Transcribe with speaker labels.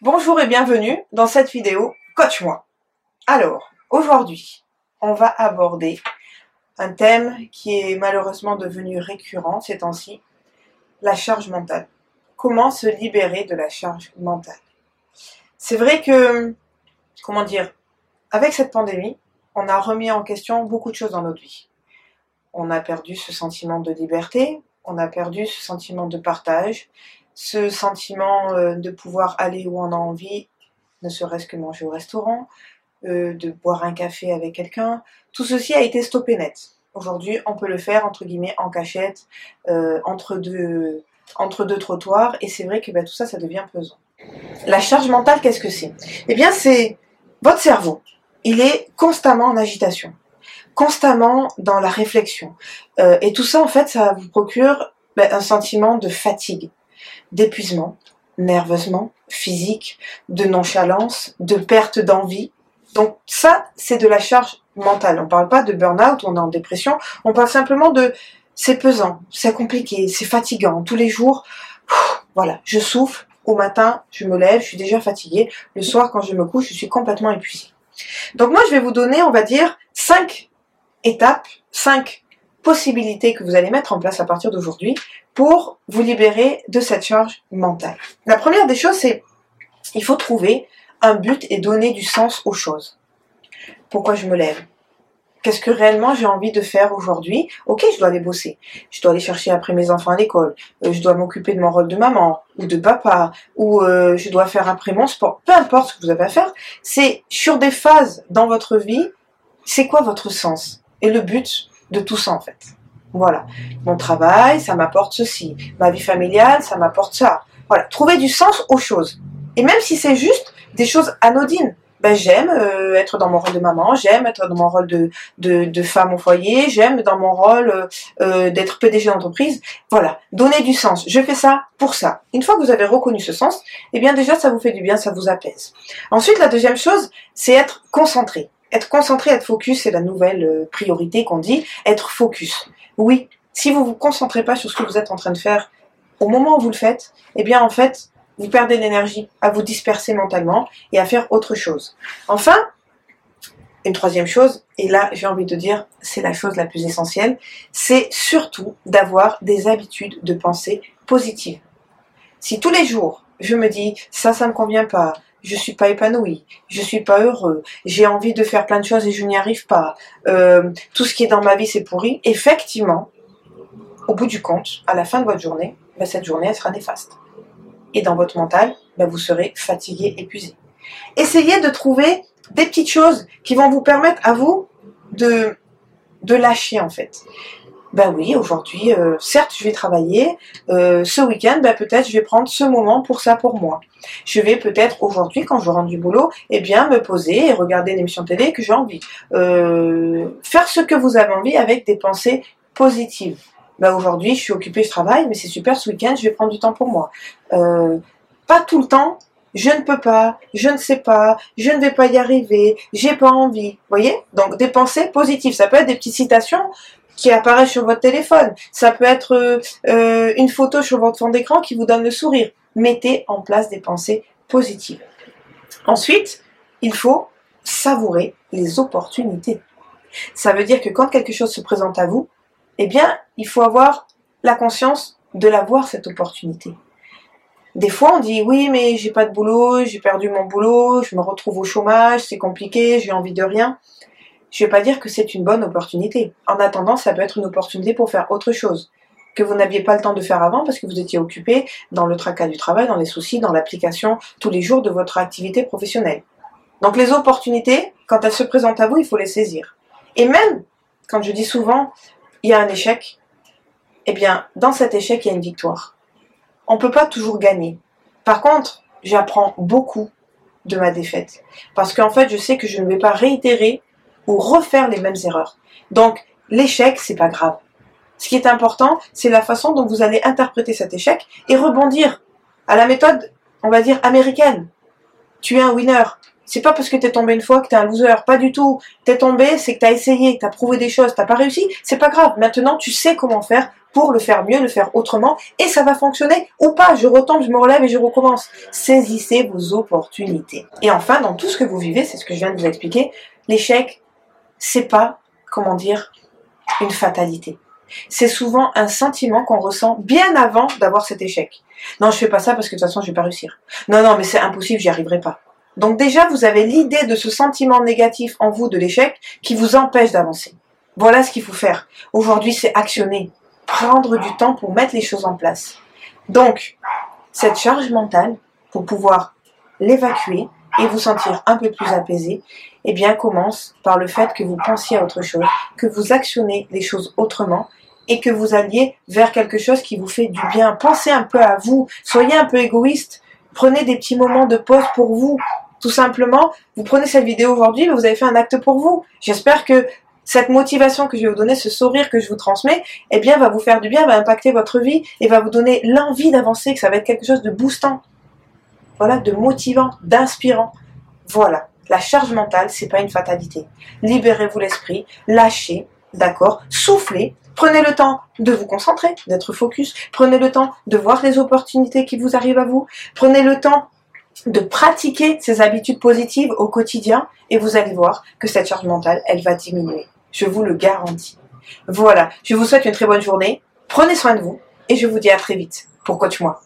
Speaker 1: Bonjour et bienvenue dans cette vidéo Coach-moi. Alors, aujourd'hui, on va aborder un thème qui est malheureusement devenu récurrent ces temps-ci, la charge mentale. Comment se libérer de la charge mentale? C'est vrai que, comment dire, avec cette pandémie, on a remis en question beaucoup de choses dans notre vie. On a perdu ce sentiment de liberté, on a perdu ce sentiment de partage, ce sentiment euh, de pouvoir aller où on a envie, ne serait-ce que manger au restaurant, euh, de boire un café avec quelqu'un, tout ceci a été stoppé net. Aujourd'hui, on peut le faire entre guillemets en cachette, euh, entre deux entre deux trottoirs, et c'est vrai que bah, tout ça, ça devient pesant. La charge mentale, qu'est-ce que c'est? Eh bien, c'est votre cerveau. Il est constamment en agitation, constamment dans la réflexion, et tout ça, en fait, ça vous procure bah, un sentiment de fatigue d'épuisement, nerveusement, physique, de nonchalance, de perte d'envie. Donc ça, c'est de la charge mentale. On ne parle pas de burn-out, on est en dépression, on parle simplement de c'est pesant, c'est compliqué, c'est fatigant. Tous les jours, voilà, je souffle. Au matin, je me lève, je suis déjà fatiguée. Le soir, quand je me couche, je suis complètement épuisée. Donc moi, je vais vous donner, on va dire, cinq étapes, cinq possibilités que vous allez mettre en place à partir d'aujourd'hui pour vous libérer de cette charge mentale. La première des choses, c'est il faut trouver un but et donner du sens aux choses. Pourquoi je me lève? Qu'est-ce que réellement j'ai envie de faire aujourd'hui? Ok, je dois aller bosser. Je dois aller chercher après mes enfants à l'école. Euh, je dois m'occuper de mon rôle de maman ou de papa. Ou euh, je dois faire après mon sport. Peu importe ce que vous avez à faire. C'est sur des phases dans votre vie. C'est quoi votre sens? Et le but de tout ça en fait. Voilà. Mon travail, ça m'apporte ceci. Ma vie familiale, ça m'apporte ça. Voilà. Trouver du sens aux choses. Et même si c'est juste des choses anodines. Ben, j'aime euh, être dans mon rôle de maman, j'aime être dans mon rôle de, de, femme au foyer, j'aime dans mon rôle euh, euh, d'être PDG d'entreprise. Voilà, donner du sens. Je fais ça pour ça. Une fois que vous avez reconnu ce sens, eh bien déjà ça vous fait du bien, ça vous apaise. Ensuite, la deuxième chose, c'est être concentré. Être concentré, être focus, c'est la nouvelle euh, priorité qu'on dit. Être focus. Oui, si vous vous concentrez pas sur ce que vous êtes en train de faire au moment où vous le faites, eh bien en fait, vous perdez l'énergie à vous disperser mentalement et à faire autre chose. Enfin, une troisième chose, et là j'ai envie de dire c'est la chose la plus essentielle, c'est surtout d'avoir des habitudes de pensée positives. Si tous les jours je me dis ça ça me convient pas, je suis pas épanoui, je suis pas heureux, j'ai envie de faire plein de choses et je n'y arrive pas, euh, tout ce qui est dans ma vie c'est pourri, effectivement, au bout du compte, à la fin de votre journée, ben, cette journée elle sera néfaste. Et dans votre mental, ben, vous serez fatigué, épuisé. Essayez de trouver des petites choses qui vont vous permettre à vous de, de lâcher en fait ben oui, aujourd'hui, euh, certes, je vais travailler. Euh, ce week-end, ben peut-être, je vais prendre ce moment pour ça, pour moi. Je vais peut-être aujourd'hui, quand je rentre du boulot, eh bien, me poser et regarder une émission télé que j'ai envie. Euh, faire ce que vous avez envie avec des pensées positives. Ben aujourd'hui, je suis occupée, je travaille, mais c'est super. Ce week-end, je vais prendre du temps pour moi. pas tout le temps. Je ne peux pas, je ne sais pas, je ne vais pas y arriver, j'ai pas envie. Voyez? Donc des pensées positives. Ça peut être des petites citations qui apparaît sur votre téléphone. Ça peut être euh, euh, une photo sur votre fond d'écran qui vous donne le sourire. Mettez en place des pensées positives. Ensuite, il faut savourer les opportunités. Ça veut dire que quand quelque chose se présente à vous, eh bien, il faut avoir la conscience de l'avoir cette opportunité. Des fois, on dit oui, mais j'ai pas de boulot, j'ai perdu mon boulot, je me retrouve au chômage, c'est compliqué, j'ai envie de rien je vais pas dire que c'est une bonne opportunité. En attendant, ça peut être une opportunité pour faire autre chose que vous n'aviez pas le temps de faire avant parce que vous étiez occupé dans le tracas du travail, dans les soucis, dans l'application tous les jours de votre activité professionnelle. Donc les opportunités, quand elles se présentent à vous, il faut les saisir. Et même, quand je dis souvent, il y a un échec, eh bien, dans cet échec, il y a une victoire. On ne peut pas toujours gagner. Par contre, j'apprends beaucoup de ma défaite. Parce qu'en fait, je sais que je ne vais pas réitérer ou refaire les mêmes erreurs. Donc, l'échec, c'est pas grave. Ce qui est important, c'est la façon dont vous allez interpréter cet échec et rebondir à la méthode, on va dire, américaine. Tu es un winner. C'est pas parce que t'es tombé une fois que t'es un loser. Pas du tout. T'es tombé, c'est que t'as essayé, t'as prouvé des choses, t'as pas réussi. C'est pas grave. Maintenant, tu sais comment faire pour le faire mieux, le faire autrement, et ça va fonctionner ou pas. Je retombe, je me relève et je recommence. Saisissez vos opportunités. Et enfin, dans tout ce que vous vivez, c'est ce que je viens de vous expliquer, l'échec, c'est pas, comment dire, une fatalité. C'est souvent un sentiment qu'on ressent bien avant d'avoir cet échec. Non, je fais pas ça parce que de toute façon, je vais pas réussir. Non, non, mais c'est impossible, j'y arriverai pas. Donc déjà, vous avez l'idée de ce sentiment négatif en vous de l'échec qui vous empêche d'avancer. Voilà ce qu'il faut faire. Aujourd'hui, c'est actionner, prendre du temps pour mettre les choses en place. Donc, cette charge mentale, pour pouvoir l'évacuer et vous sentir un peu plus apaisé, eh bien, commence par le fait que vous pensiez à autre chose, que vous actionnez les choses autrement et que vous alliez vers quelque chose qui vous fait du bien. Pensez un peu à vous, soyez un peu égoïste, prenez des petits moments de pause pour vous, tout simplement, vous prenez cette vidéo aujourd'hui, vous avez fait un acte pour vous. J'espère que cette motivation que je vais vous donner, ce sourire que je vous transmets, eh bien, va vous faire du bien, va impacter votre vie et va vous donner l'envie d'avancer, que ça va être quelque chose de boostant. Voilà, de motivant, d'inspirant. Voilà. La charge mentale, c'est pas une fatalité. Libérez-vous l'esprit, lâchez, d'accord, soufflez, prenez le temps de vous concentrer, d'être focus, prenez le temps de voir les opportunités qui vous arrivent à vous, prenez le temps de pratiquer ces habitudes positives au quotidien et vous allez voir que cette charge mentale, elle va diminuer. Je vous le garantis. Voilà, je vous souhaite une très bonne journée, prenez soin de vous et je vous dis à très vite pour Coach Moi.